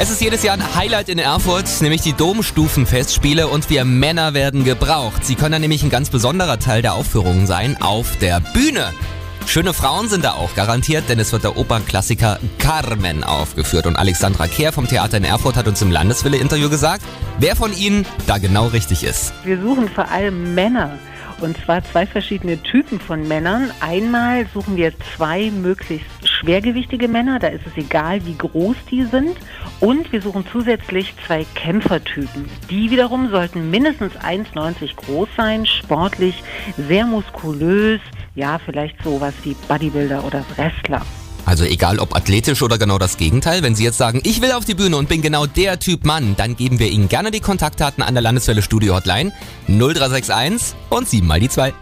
Es ist jedes Jahr ein Highlight in Erfurt, nämlich die Domstufenfestspiele und wir Männer werden gebraucht. Sie können dann nämlich ein ganz besonderer Teil der Aufführungen sein, auf der Bühne. Schöne Frauen sind da auch garantiert, denn es wird der Opernklassiker Carmen aufgeführt. Und Alexandra Kehr vom Theater in Erfurt hat uns im Landeswille-Interview gesagt, wer von Ihnen da genau richtig ist. Wir suchen vor allem Männer. Und zwar zwei verschiedene Typen von Männern. Einmal suchen wir zwei möglichst schwergewichtige Männer, da ist es egal, wie groß die sind. Und wir suchen zusätzlich zwei Kämpfertypen. Die wiederum sollten mindestens 1,90 groß sein, sportlich, sehr muskulös, ja, vielleicht sowas wie Bodybuilder oder Wrestler. Also egal ob athletisch oder genau das Gegenteil, wenn Sie jetzt sagen, ich will auf die Bühne und bin genau der Typ Mann, dann geben wir Ihnen gerne die Kontaktdaten an der Landeswelle Studio Hotline 0361 und 7 mal die 2.